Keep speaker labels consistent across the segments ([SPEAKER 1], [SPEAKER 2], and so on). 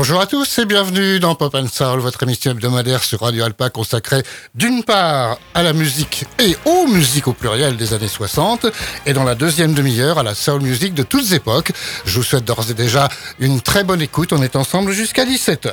[SPEAKER 1] Bonjour à tous et bienvenue dans Pop and Soul, votre émission hebdomadaire sur Radio Alpa consacrée d'une part à la musique et aux musiques au pluriel des années 60 et dans la deuxième demi-heure à la soul music de toutes époques. Je vous souhaite d'ores et déjà une très bonne écoute. On est ensemble jusqu'à 17h.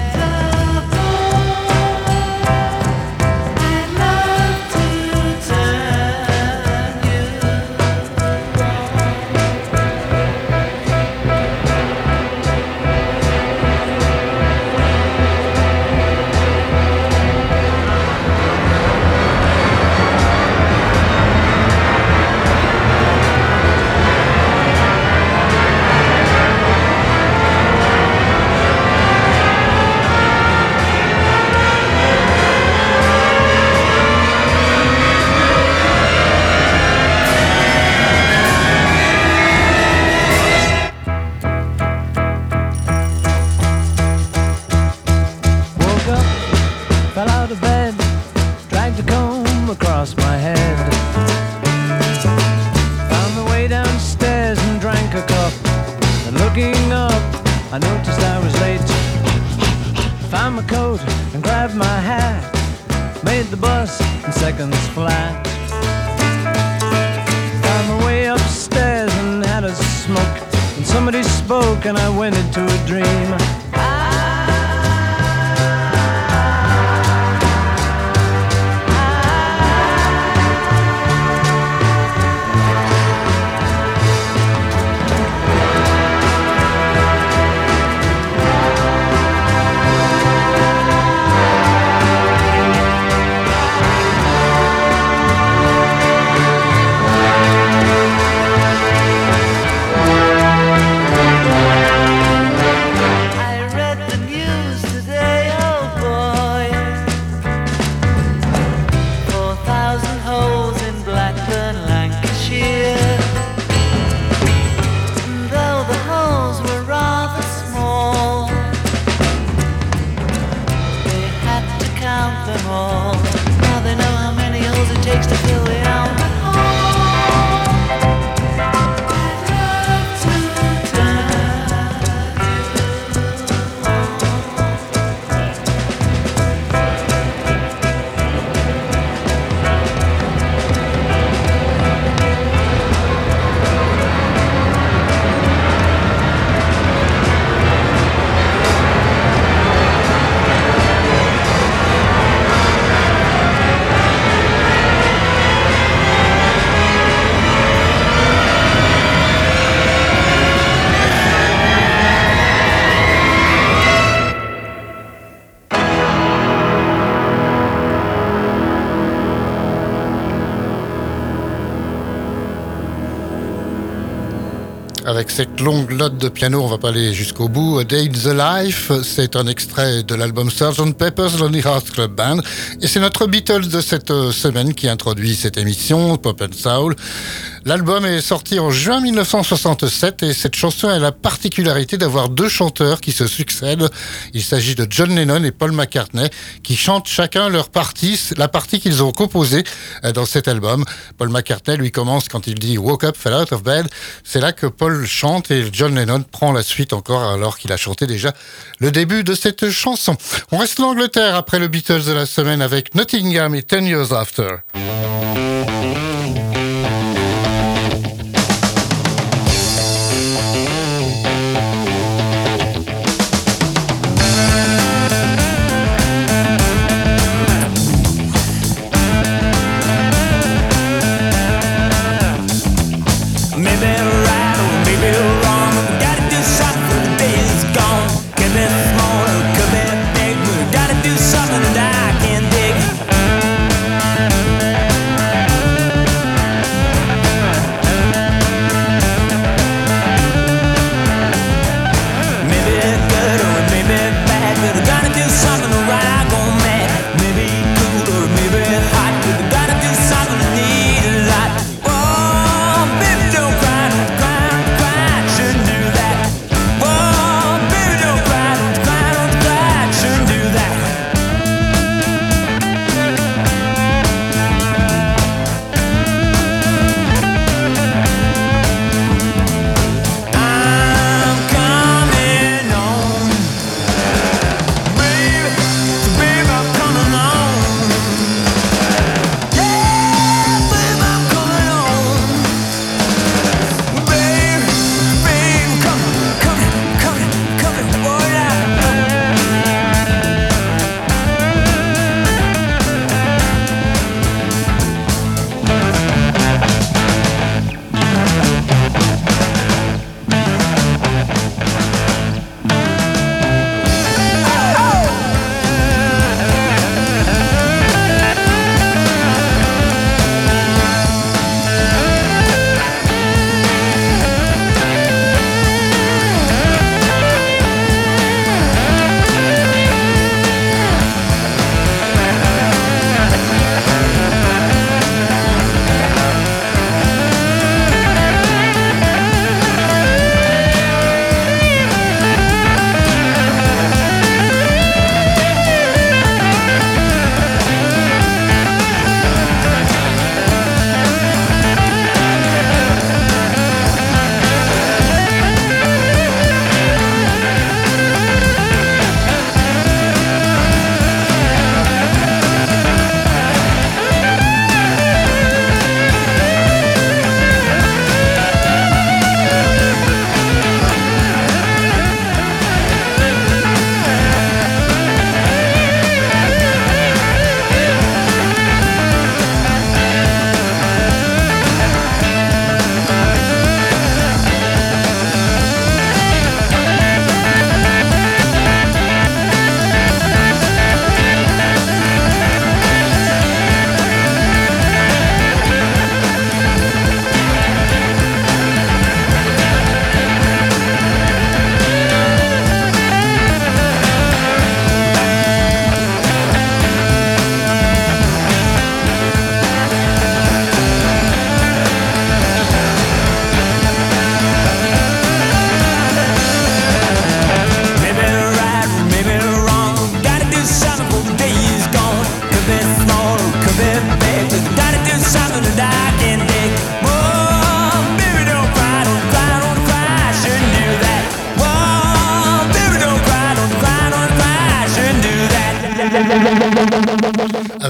[SPEAKER 1] Cette longue note de piano, on va pas aller jusqu'au bout. A Day the Life, c'est un extrait de l'album Sgt. Pepper's Lonely Hearts Club Band. Et c'est notre Beatles de cette euh, semaine qui introduit cette émission, Pop and Soul.
[SPEAKER 2] L'album est sorti en juin 1967 et cette chanson a la particularité d'avoir deux chanteurs qui se succèdent. Il s'agit de John Lennon et Paul McCartney qui chantent chacun leur partie, la partie qu'ils ont composée euh, dans cet album. Paul McCartney lui commence quand il dit Woke up, fell out of bed. C'est là que Paul chante et John Lennon prend la suite encore alors qu'il a chanté déjà le début de cette chanson. On reste en Angleterre après le Beatles de la semaine avec Nottingham et Ten Years After.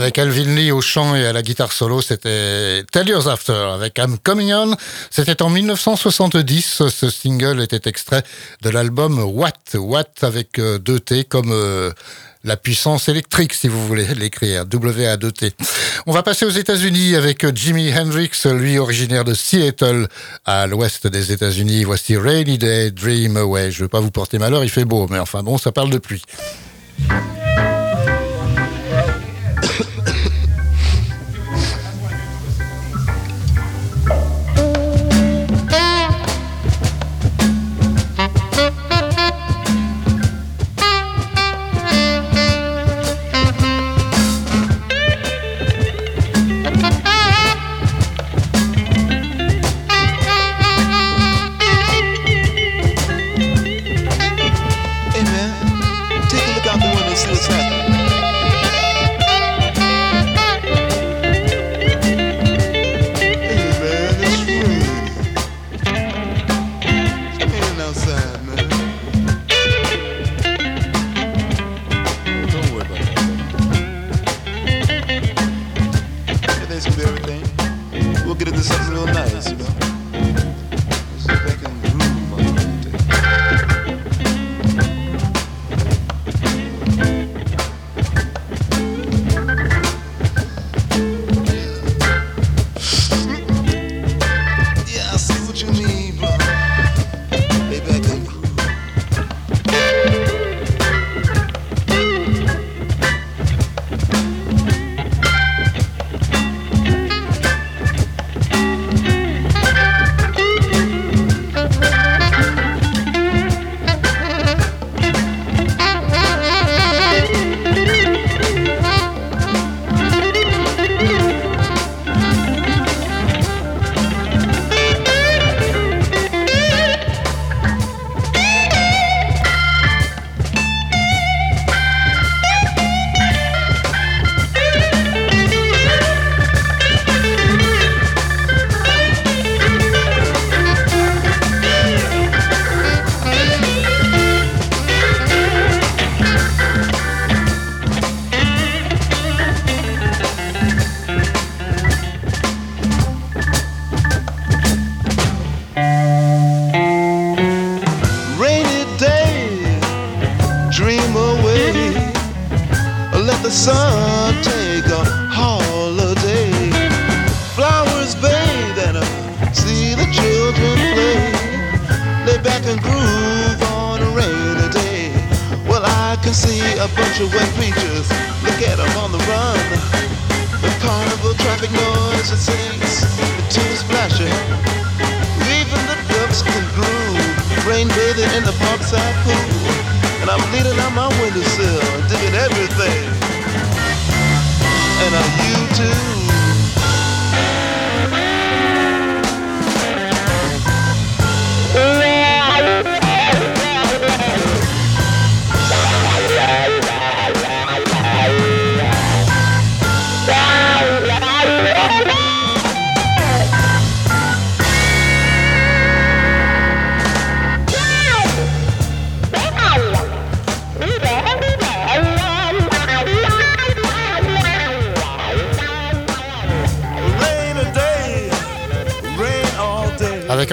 [SPEAKER 2] Calvin Lee au chant et à la guitare solo, c'était Tell Years After avec I'm Coming On. C'était en 1970. Ce single était extrait de l'album Watt. Watt avec euh, deux T comme euh, la puissance électrique, si vous voulez l'écrire. W-A-2-T. On va passer aux États-Unis avec Jimi Hendrix, lui originaire de Seattle, à l'ouest des États-Unis. Voici Rainy Day, Dream Away. Je ne veux pas vous porter malheur, il fait beau, mais enfin bon, ça parle de pluie.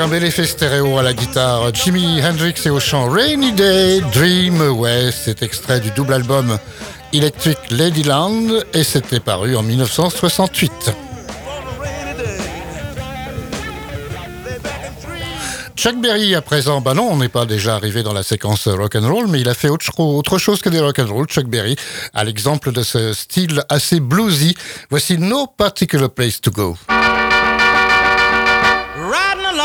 [SPEAKER 3] Un bel effet stéréo à la guitare, Jimi Hendrix et au chant Rainy Day, Dream Away, c'est extrait du double album Electric Ladyland et c'était paru en 1968. Chuck Berry à présent, bah non, on n'est pas déjà arrivé dans la séquence rock and roll, mais il a fait autre, chose que des rock and roll. Chuck Berry, à l'exemple de ce style assez bluesy. Voici No Particular Place to Go.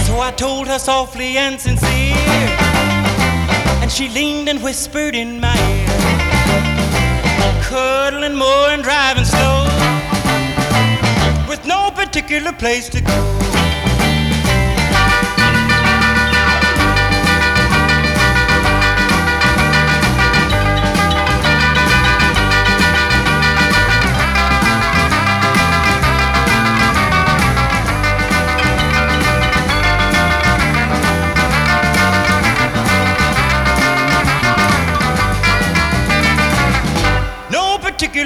[SPEAKER 4] So I told her softly and sincere, and she leaned and whispered in my ear, cuddling more and driving slow, with no particular place to go.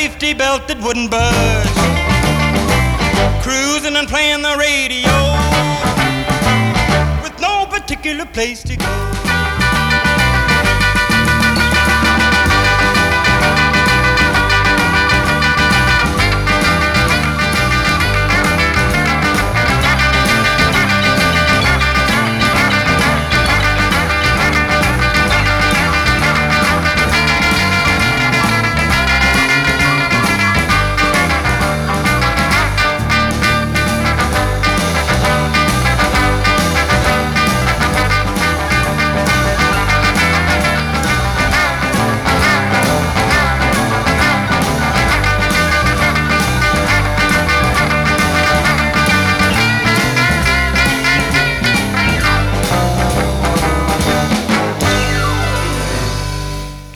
[SPEAKER 4] Safety belt that wouldn't budge. Cruising and playing the radio with no particular place to go.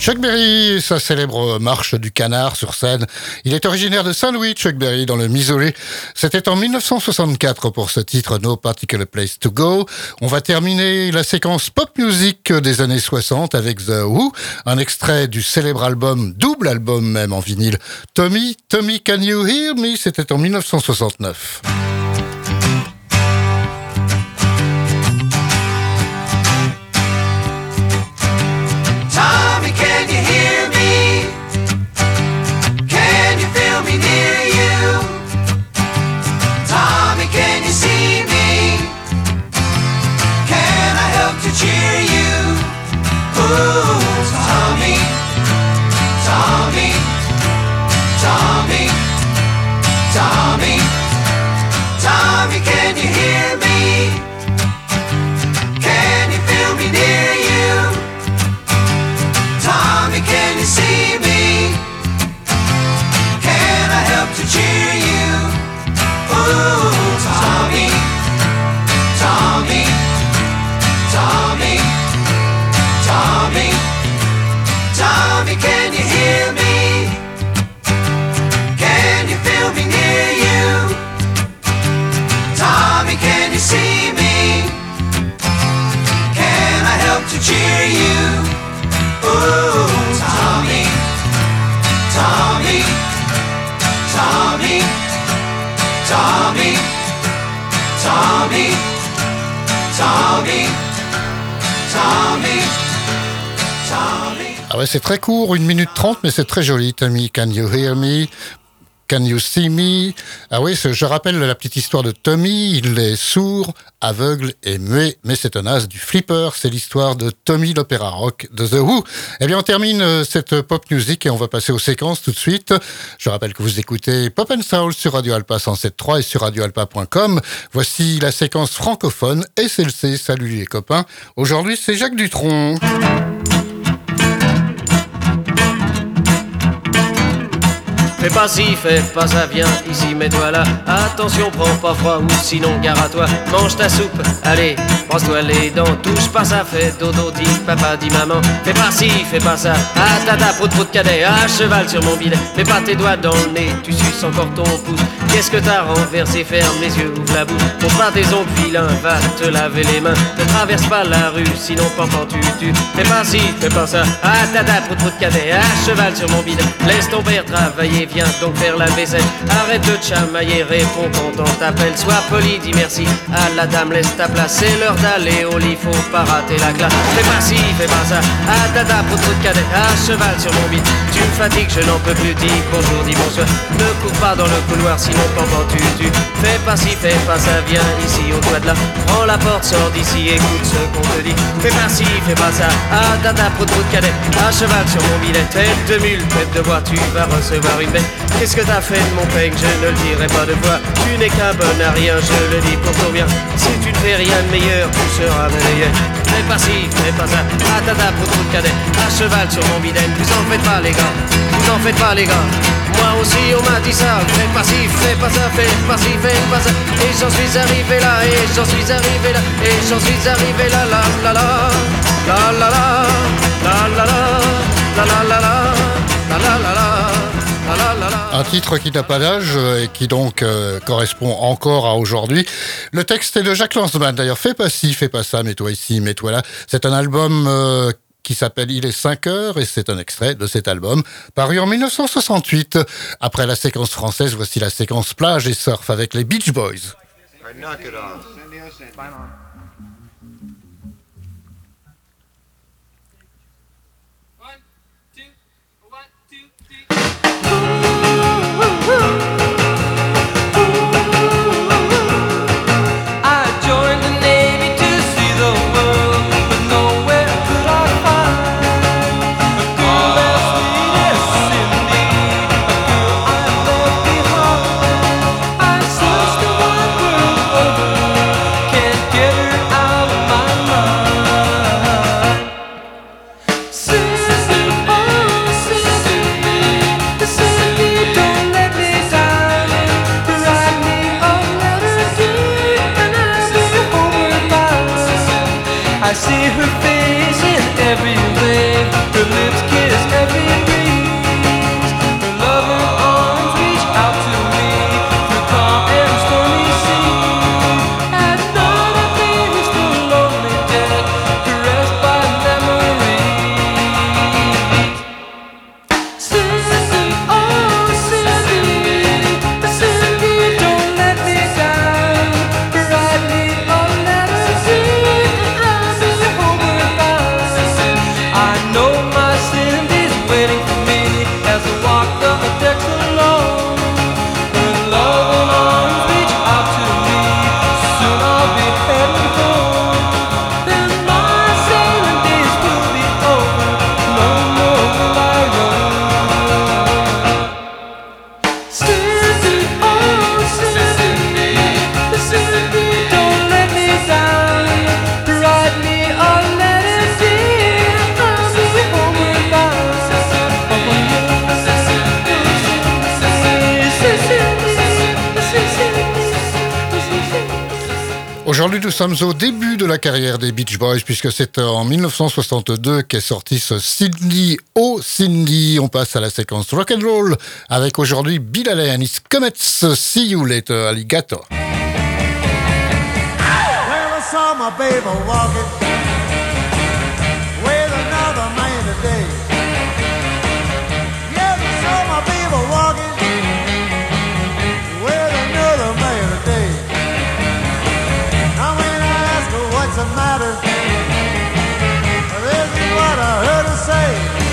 [SPEAKER 3] Chuck Berry, sa célèbre marche du canard sur scène. Il est originaire de Saint-Louis, Chuck Berry, dans le Missouri. C'était en 1964 pour ce titre No Particular Place to Go. On va terminer la séquence pop music des années 60 avec The Who, un extrait du célèbre album, double album même en vinyle, Tommy, Tommy Can You Hear Me? C'était en 1969. Tommy, Tommy, Tommy.
[SPEAKER 5] Ah ouais, c'est très court, 1 minute 30, mais c'est très joli, Tommy. Can you hear me? Can you see me? Ah oui, je rappelle la petite histoire de Tommy. Il est sourd, aveugle et muet, mais c'est un as du flipper. C'est l'histoire de Tommy l'opéra rock de The Who. Eh bien, on termine euh, cette pop music et on va passer aux séquences tout de suite. Je rappelle que vous écoutez Pop and Soul sur Radio Alpa 107.3 et sur radioalpa.com. Voici la séquence francophone SLC. Salut les copains. Aujourd'hui, c'est Jacques Dutronc.
[SPEAKER 6] Fais pas ci, fais pas ça, viens ici, mets-toi là. Attention, prends pas froid ou sinon gare à toi. Mange ta soupe, allez, brosse-toi les dents. Touche pas ça, fais dodo, dit papa, dit maman. Fais pas ci, fais pas ça. Ah tata, prout prout cadet, à cheval sur mon bidet. Mets pas tes doigts dans le nez, tu suces encore ton pouce. Qu'est-ce que t'as renversé? Ferme les yeux, ouvre la bouche. Pour pas tes ongles vilains, va te laver les mains. Ne traverse pas la rue, sinon pendant tu tu. Fais pas ci, fais pas ça. Ah tata, prout prout cadet, à cheval sur mon bidet. Laisse ton père travailler, viens donc faire la vaisselle. Arrête de chamailler, réponds quand on t'appelle. Sois poli, dis merci à la dame, laisse ta place. C'est l'heure d'aller au lit, faut pas rater la classe. Fais pas ci, fais pas ça. Ah dada, pour de cadet, à cheval sur mon bide. Tu me fatigues, je n'en peux plus. Dis bonjour, dis bonsoir. Ne cours pas dans le couloir, sinon pendant tu tu. Fais pas ci, fais pas ça, viens ici au toit de là. Prends la porte, sors d'ici, écoute ce qu'on te dit. Fais pas ci, fais pas ça. Ah dada, pour de cadet, à cheval sur mon bidet. Tête de mule, tête de bois, tu vas recevoir une bête. Qu'est-ce que t'as fait de mon peigne? Je ne le dirai pas de voix. Tu n'es qu'un bon à rien, je le dis pour ton bien. Si tu ne fais rien de meilleur, tu seras meilleur. Fais pas ci, fais pas ça. Tata pour tout cadet. À cheval sur mon bidet. Vous en faites pas les gars. Vous en faites pas les gars. Moi aussi on m'a dit ça. Fais pas ci, fais pas ça, fais pas ci, fais pas ça. Et j'en suis arrivé là, et j'en suis arrivé là, et j'en suis arrivé là, la la la, la la la, la la la, la la la, la la la la.
[SPEAKER 5] Un titre qui n'a pas d'âge et qui donc euh, correspond encore à aujourd'hui. Le texte est de Jacques Lanzmann. D'ailleurs, fais pas ci, fais pas ça, mets-toi ici, mets-toi là. C'est un album euh, qui s'appelle Il est 5 heures et c'est un extrait de cet album paru en 1968. Après la séquence française, voici la séquence plage et surf avec les Beach Boys. Nous sommes au début de la carrière des Beach Boys, puisque c'est en 1962 qu'est sorti ce Sydney, oh Sydney. On passe à la séquence rock and roll avec aujourd'hui Bill Allen, It's Comets, See You Later, Alligator.
[SPEAKER 7] Well, what I heard her say.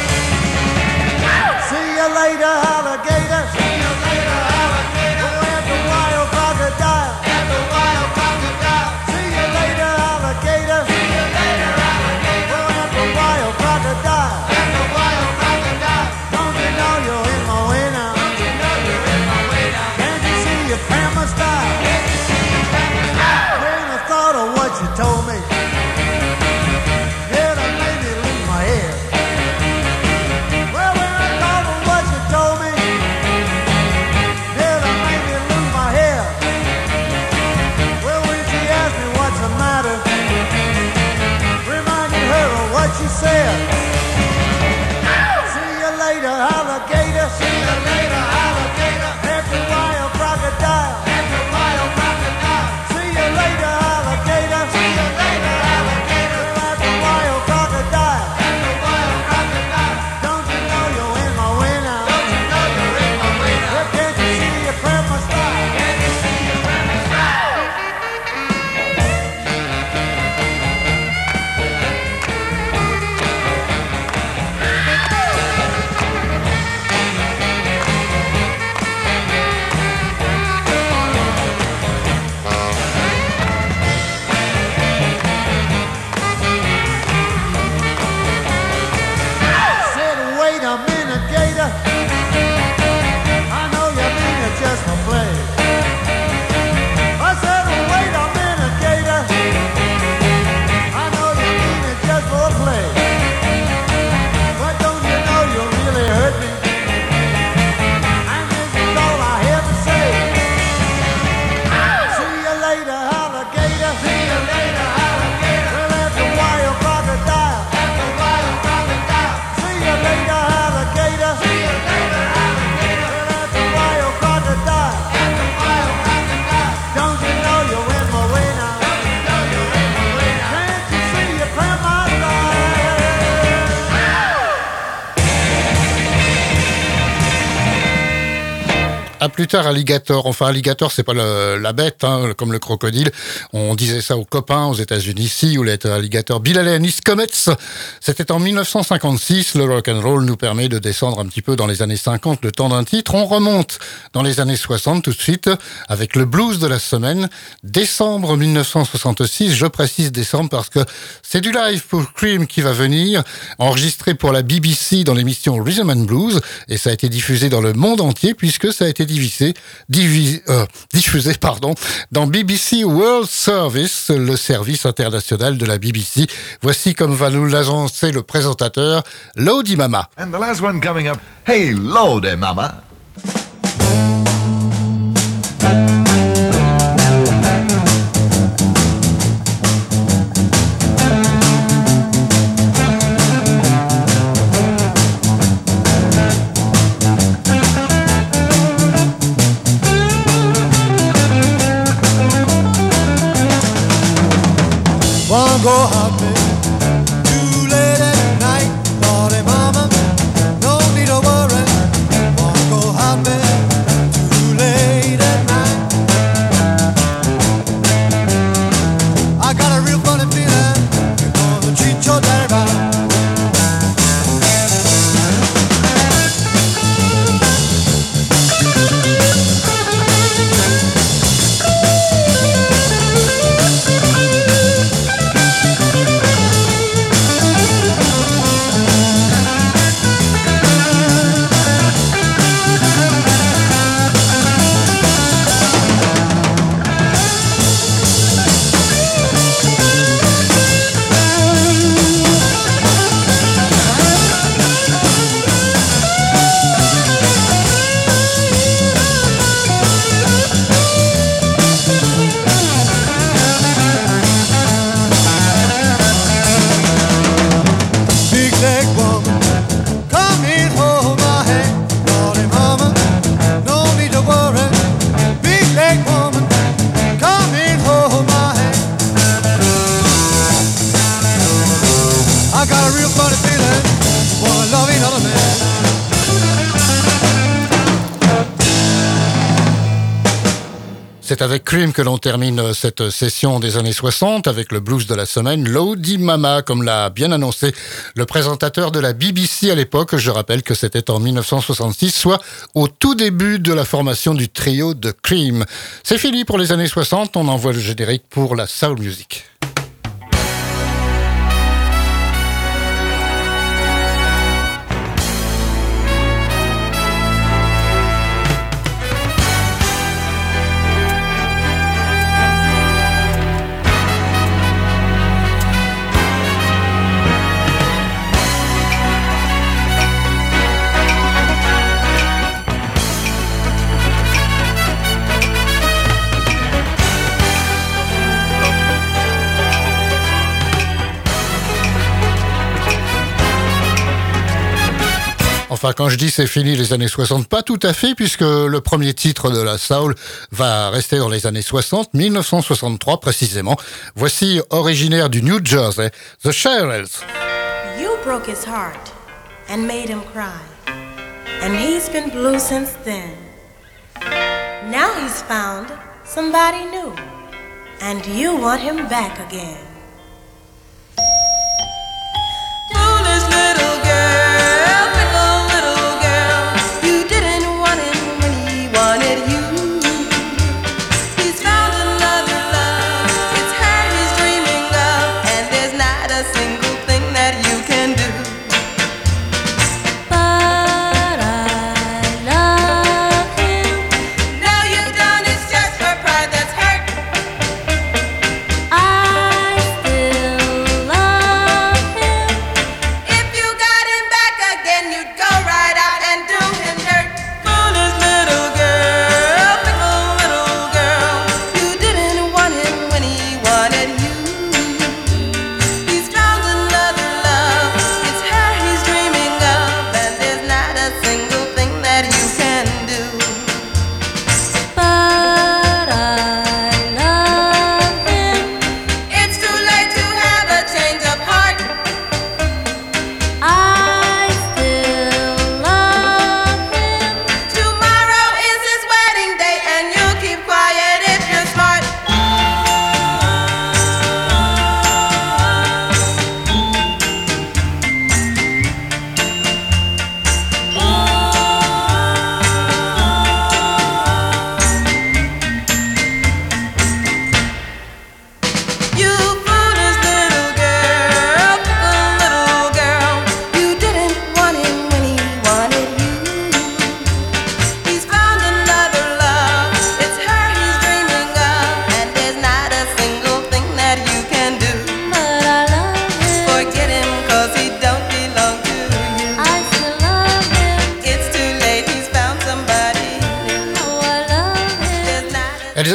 [SPEAKER 3] plus tard alligator. Enfin, alligator, c'est pas la bête, hein, comme le crocodile. On disait ça aux copains aux États-Unis, si, ou l'être alligator. Bill Alanis Comets, c'était en 1956. Le rock and roll nous permet de descendre un petit peu dans les années 50, le temps d'un titre. On remonte dans les années 60 tout de suite avec le blues de la semaine, décembre 1966. Je précise décembre parce que c'est du live pour Cream qui va venir, enregistré pour la BBC dans l'émission Rhythm and Blues, et ça a été diffusé dans le monde entier puisque ça a été divisé euh, diffusé pardon, dans BBC World Service, le service international de la BBC. Voici comme va nous l'annoncer le présentateur, Lodi Mama.
[SPEAKER 8] And the last one coming up. Hey, Lodi Mama.
[SPEAKER 3] C'est avec Cream que l'on termine cette session des années 60 avec le blues de la semaine, Lodi Mama, comme l'a bien annoncé le présentateur de la BBC à l'époque. Je rappelle que c'était en 1966, soit au tout début de la formation du trio de Cream. C'est fini pour les années 60, on envoie le générique pour la soul music. Enfin, quand je dis c'est fini les années 60, pas tout à fait, puisque le premier titre de la soul va rester dans les années 60, 1963 précisément. Voici originaire du New Jersey, The Shirelles.
[SPEAKER 9] You broke his heart and made him cry. And he's been blue since then. Now he's found somebody new. And you want him back again.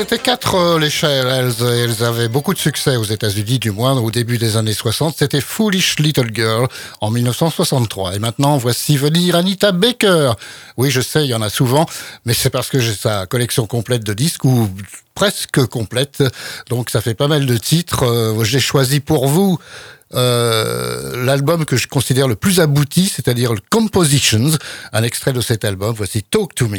[SPEAKER 3] Étaient quatre, euh, les Shirelles, et elles avaient beaucoup de succès aux États-Unis, du moins au début des années 60. C'était Foolish Little Girl en 1963. Et maintenant, voici venir Anita Baker. Oui, je sais, il y en a souvent, mais c'est parce que j'ai sa collection complète de disques ou presque complète. Donc ça fait pas mal de titres. Euh, j'ai choisi pour vous euh, l'album que je considère le plus abouti, c'est-à-dire le Compositions, un extrait de cet album. Voici Talk to Me.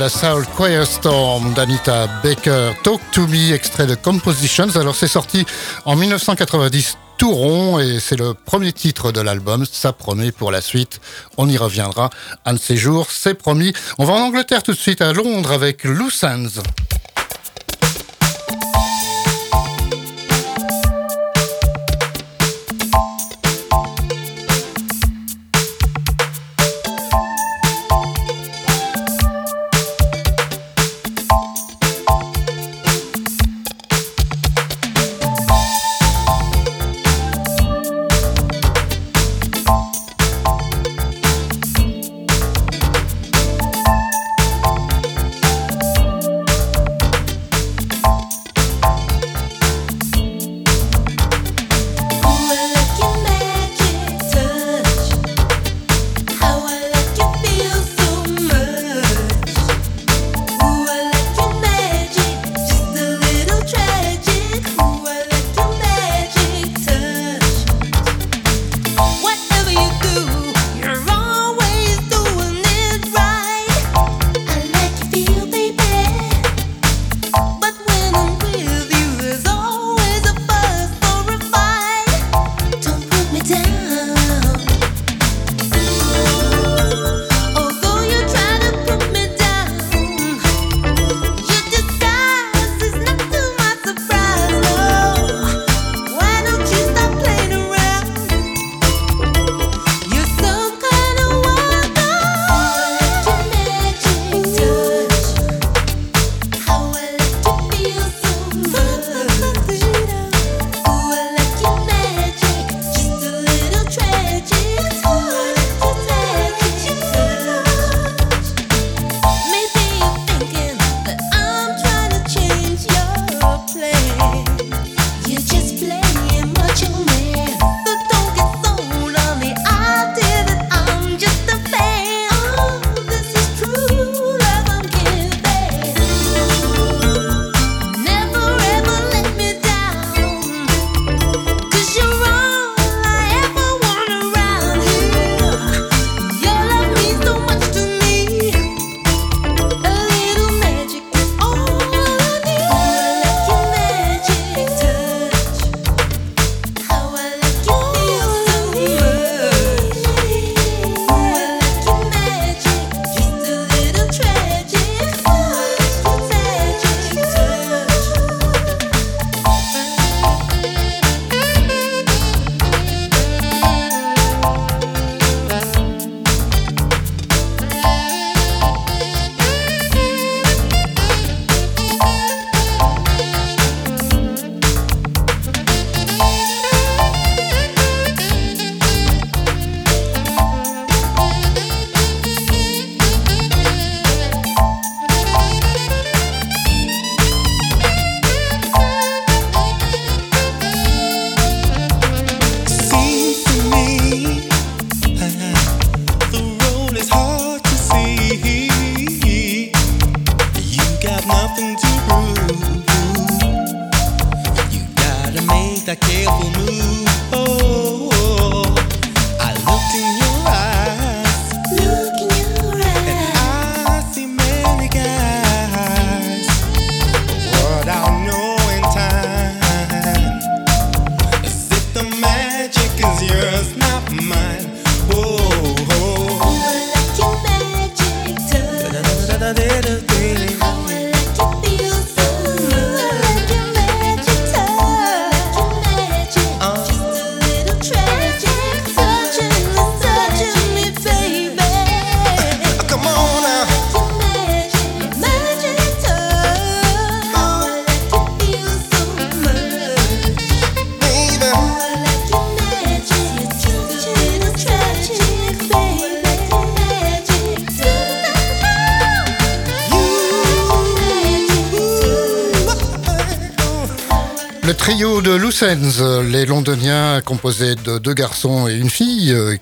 [SPEAKER 10] la Soul Choir Firestorm d'Anita Baker, Talk to Me, extrait de Compositions. Alors c'est sorti en 1990 tout rond et c'est le premier titre de l'album. Ça promet pour la suite. On y reviendra un de ces jours, c'est promis. On va en Angleterre tout de suite à Londres avec
[SPEAKER 3] Loose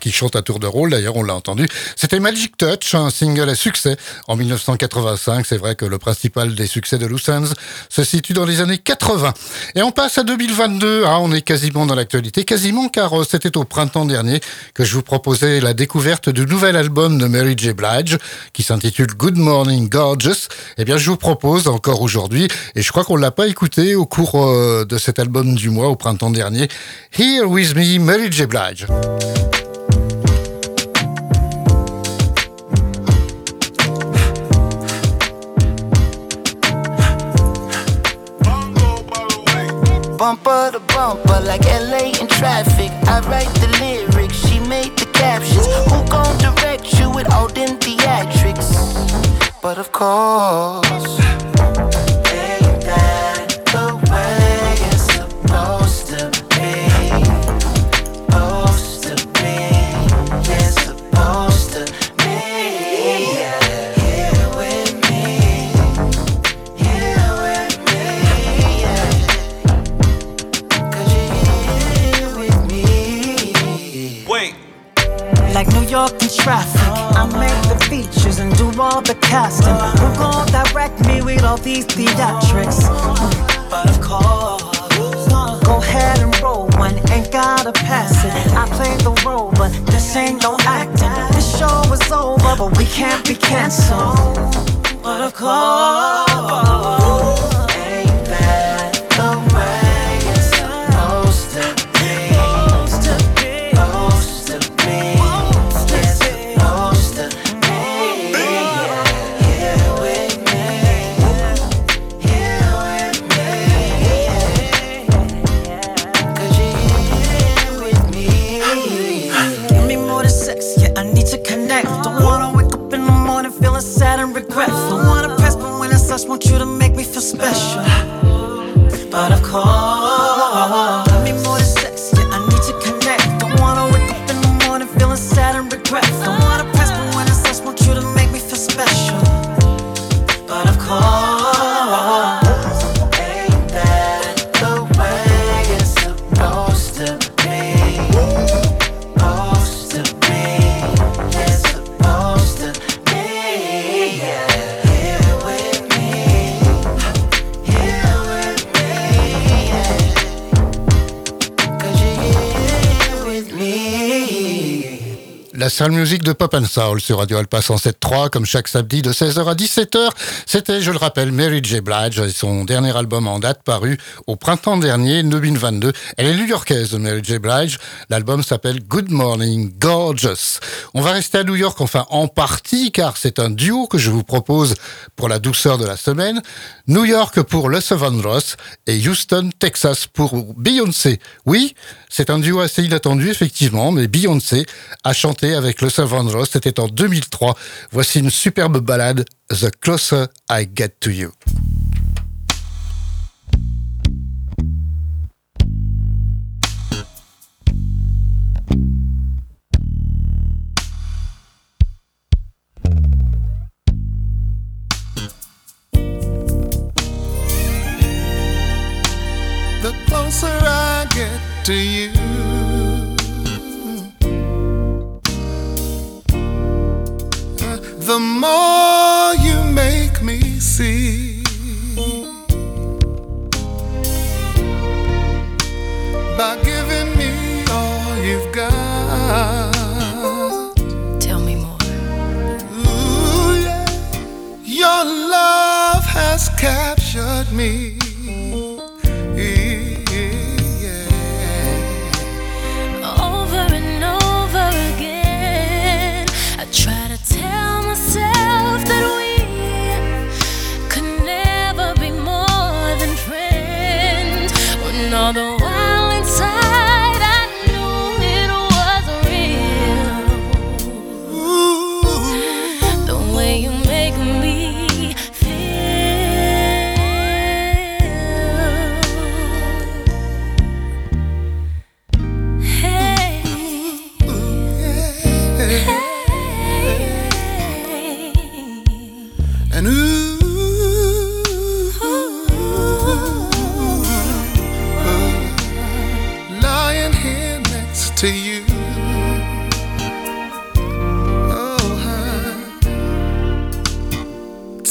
[SPEAKER 3] qui chantent à tour de rôle, d'ailleurs on l'a entendu. C'était Magic Touch, un single à succès en 1985. C'est vrai que le principal des succès de Ends se situe dans les années 80. Et on passe à 2022, ah, on est quasiment dans l'actualité, quasiment car c'était au printemps dernier que je vous proposais la découverte du nouvel album de Mary J. Blige qui s'intitule Good Morning Gorgeous. Eh bien je vous propose encore aujourd'hui, et je crois qu'on l'a pas écouté au cours euh, de cet album du mois au printemps dernier, Here With Me, Mary J. Blige.
[SPEAKER 11] Bumper to bumper, like LA in traffic. I write the lyrics, she made the captions. Who gon' direct you with all them theatrics? But of course,
[SPEAKER 12] York in traffic, I make the features and do all the casting. Who gon' direct me with all these theatrics? But of course, go ahead and roll one, ain't gotta pass it. I play the role, but this ain't no acting. This show is over, but we can't be canceled. But of course,
[SPEAKER 3] Salle musique de Pop and Soul sur Radio Alpa 107.3, comme chaque samedi de 16h à 17h. C'était, je le rappelle, Mary J. Blige son dernier album en date paru au printemps dernier, 2022. Elle est new-yorkaise, Mary J. Blige. L'album s'appelle Good Morning Gorgeous. On va rester à New York, enfin en partie, car c'est un duo que je vous propose pour la douceur de la semaine. New York pour Le Ross et Houston, Texas pour Beyoncé. Oui, c'est un duo assez inattendu, effectivement, mais Beyoncé a chanté avec Le Ross, c'était en 2003. Voici une superbe ballade, The Closer I Get to You.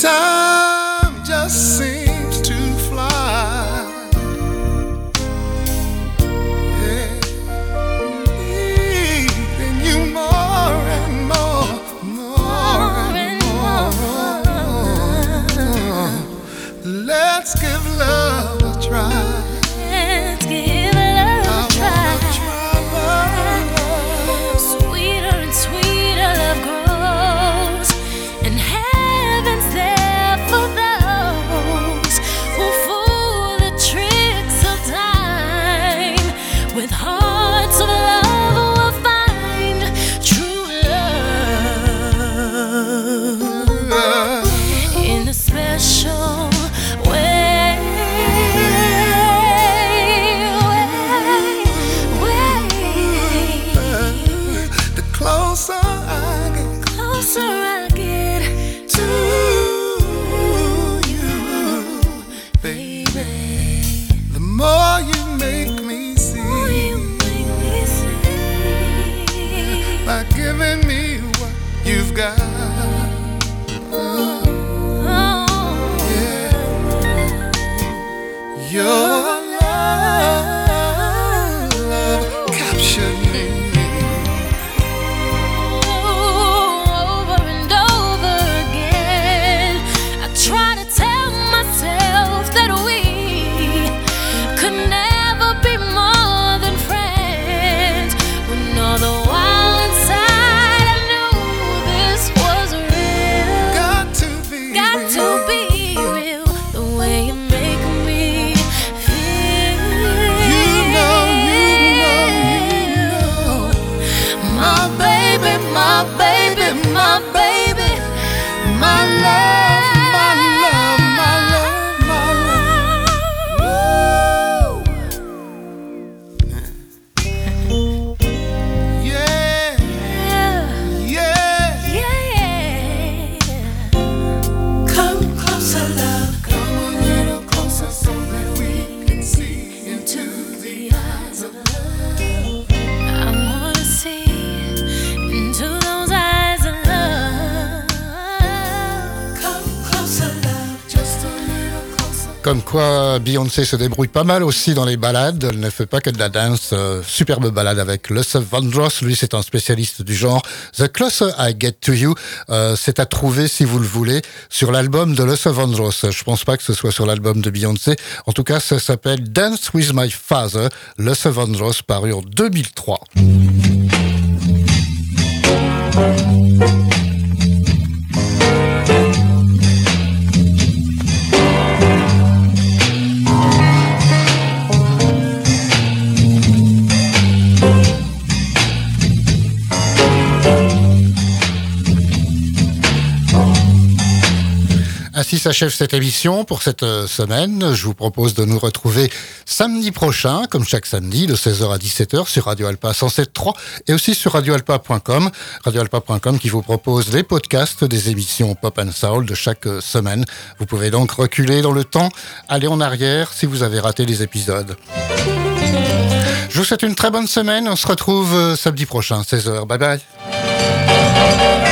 [SPEAKER 13] Time
[SPEAKER 3] Beyoncé se débrouille pas mal aussi dans les balades. Elle ne fait pas que de la dance. Euh, superbe balade avec Luce Vandross. Lui, c'est un spécialiste du genre. The Closer I Get to You, euh, c'est à trouver si vous le voulez sur l'album de Luce Vandross. Je pense pas que ce soit sur l'album de Beyoncé. En tout cas, ça s'appelle Dance with My Father. Luce Vandross, paru en 2003. Ainsi s'achève cette émission pour cette euh, semaine. Je vous propose de nous retrouver samedi prochain, comme chaque samedi, de 16h à 17h sur Radio Alpa 107.3 et aussi sur radioalpa.com. Radioalpa.com qui vous propose les podcasts des émissions Pop and Soul de chaque euh, semaine. Vous pouvez donc reculer dans le temps, aller en arrière si vous avez raté les épisodes. Je vous souhaite une très bonne semaine. On se retrouve euh, samedi prochain, 16h. Bye bye.